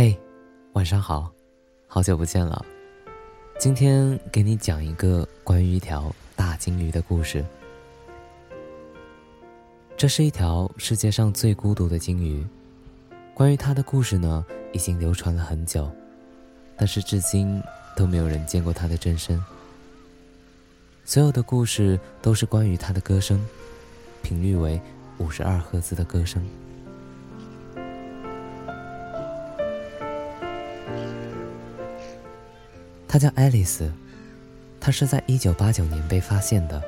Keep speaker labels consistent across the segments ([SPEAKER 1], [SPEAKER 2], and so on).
[SPEAKER 1] 嘿，晚上好，好久不见了。今天给你讲一个关于一条大金鱼的故事。这是一条世界上最孤独的金鱼。关于它的故事呢，已经流传了很久，但是至今都没有人见过它的真身。所有的故事都是关于它的歌声，频率为五十二赫兹的歌声。它叫爱丽丝，它是在一九八九年被发现的，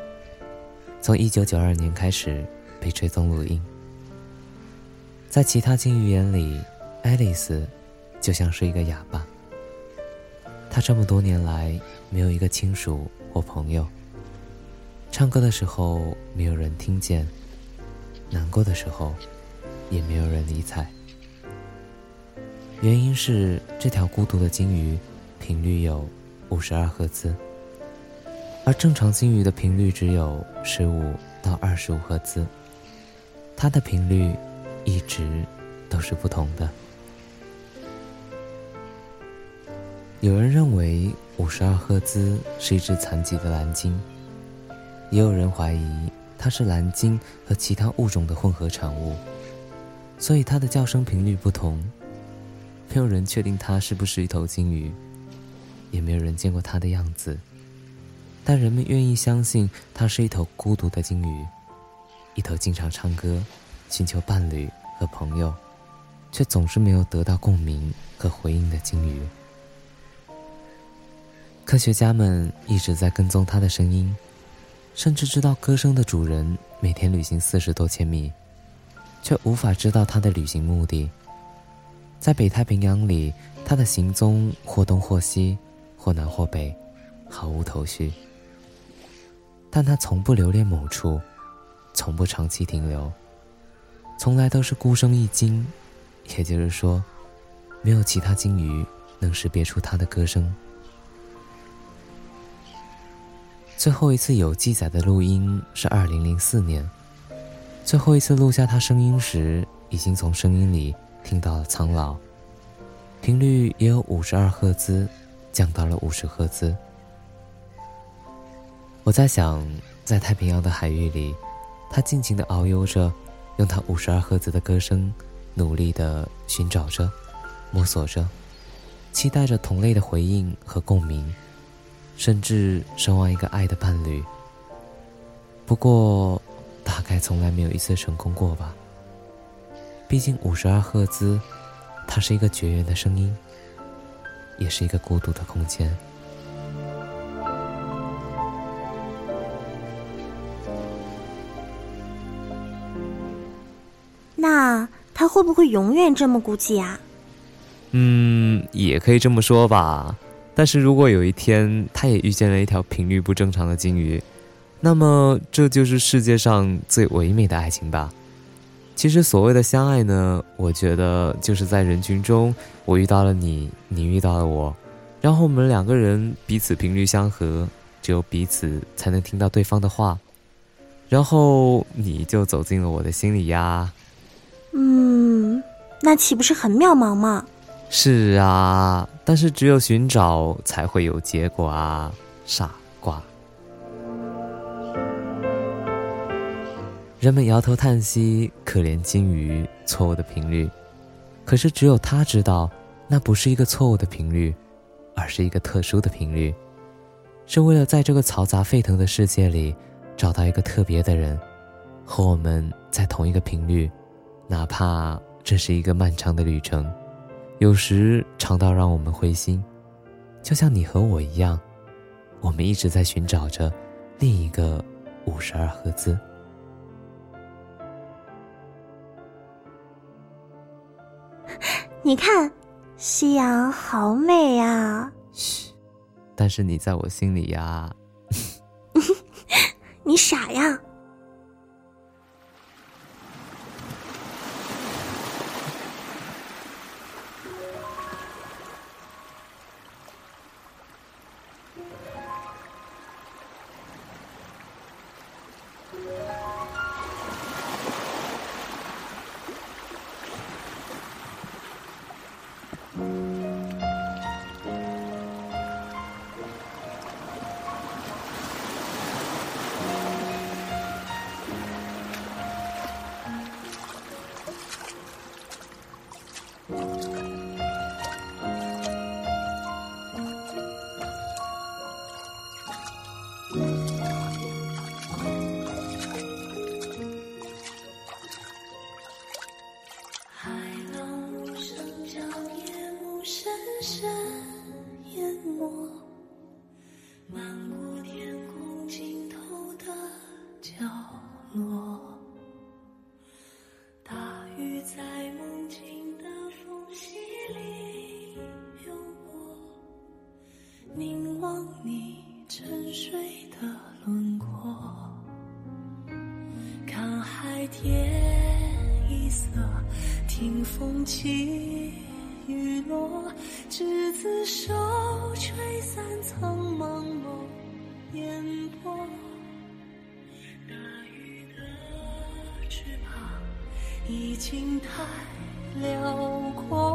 [SPEAKER 1] 从一九九二年开始被追踪录音。在其他鲸鱼眼里，爱丽丝就像是一个哑巴。她这么多年来没有一个亲属或朋友，唱歌的时候没有人听见，难过的时候也没有人理睬。原因是这条孤独的鲸鱼。频率有五十二赫兹，而正常鲸鱼的频率只有十五到二十五赫兹。它的频率一直都是不同的。有人认为五十二赫兹是一只残疾的蓝鲸，也有人怀疑它是蓝鲸和其他物种的混合产物，所以它的叫声频率不同。没有人确定它是不是一头鲸鱼。也没有人见过它的样子，但人们愿意相信它是一头孤独的鲸鱼，一头经常唱歌、寻求伴侣和朋友，却总是没有得到共鸣和回应的鲸鱼。科学家们一直在跟踪它的声音，甚至知道歌声的主人每天旅行四十多千米，却无法知道它的旅行目的。在北太平洋里，它的行踪或东或西。或南或北，毫无头绪。但他从不留恋某处，从不长期停留，从来都是孤声一鲸。也就是说，没有其他鲸鱼能识别出它的歌声。最后一次有记载的录音是二零零四年，最后一次录下他声音时，已经从声音里听到了苍老，频率也有五十二赫兹。降到了五十赫兹。我在想，在太平洋的海域里，他尽情的遨游着，用他五十二赫兹的歌声，努力的寻找着，摸索着，期待着同类的回应和共鸣，甚至奢望一个爱的伴侣。不过，大概从来没有一次成功过吧。毕竟五十二赫兹，它是一个绝缘的声音。也是一个孤独的空间。
[SPEAKER 2] 那他会不会永远这么孤寂啊？
[SPEAKER 1] 嗯，也可以这么说吧。但是如果有一天他也遇见了一条频率不正常的鲸鱼，那么这就是世界上最唯美的爱情吧。其实所谓的相爱呢，我觉得就是在人群中，我遇到了你，你遇到了我，然后我们两个人彼此频率相合，只有彼此才能听到对方的话，然后你就走进了我的心里呀。
[SPEAKER 2] 嗯，那岂不是很渺茫吗？
[SPEAKER 1] 是啊，但是只有寻找才会有结果啊，傻瓜。人们摇头叹息，可怜金鱼错误的频率。可是只有他知道，那不是一个错误的频率，而是一个特殊的频率，是为了在这个嘈杂沸腾的世界里，找到一个特别的人，和我们在同一个频率，哪怕这是一个漫长的旅程，有时长到让我们灰心。就像你和我一样，我们一直在寻找着另一个五十二赫兹。
[SPEAKER 2] 你看，夕阳好美呀！
[SPEAKER 1] 嘘，但是你在我心里呀。
[SPEAKER 2] 你傻呀！
[SPEAKER 3] 听风起雨落，执子手，吹散苍茫茫烟波。大雨的翅膀已经太辽阔，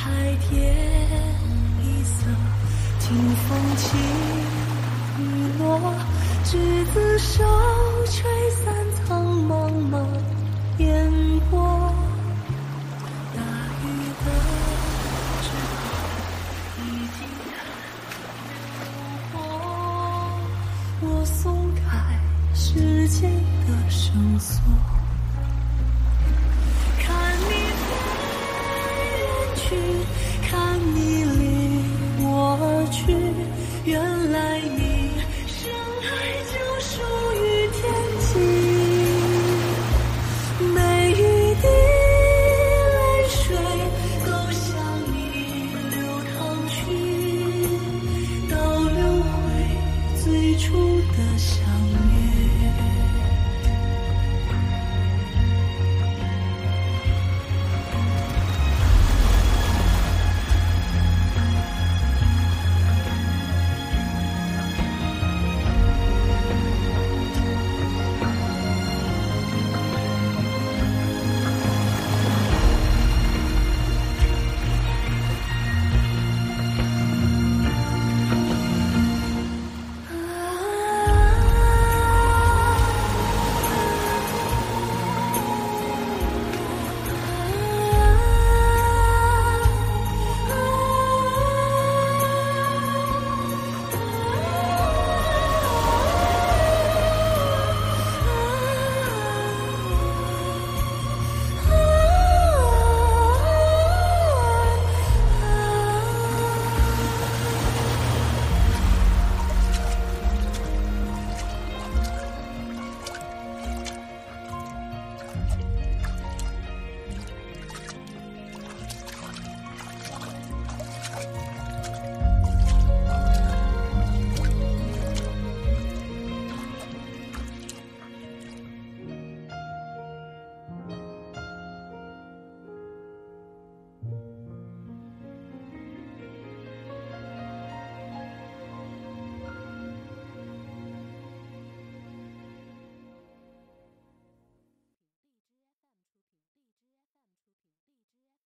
[SPEAKER 3] 海天一色，清风起雨落，执子手，吹散苍茫茫烟波。大雨的之后，已经流过，我松开时间的绳索。sure.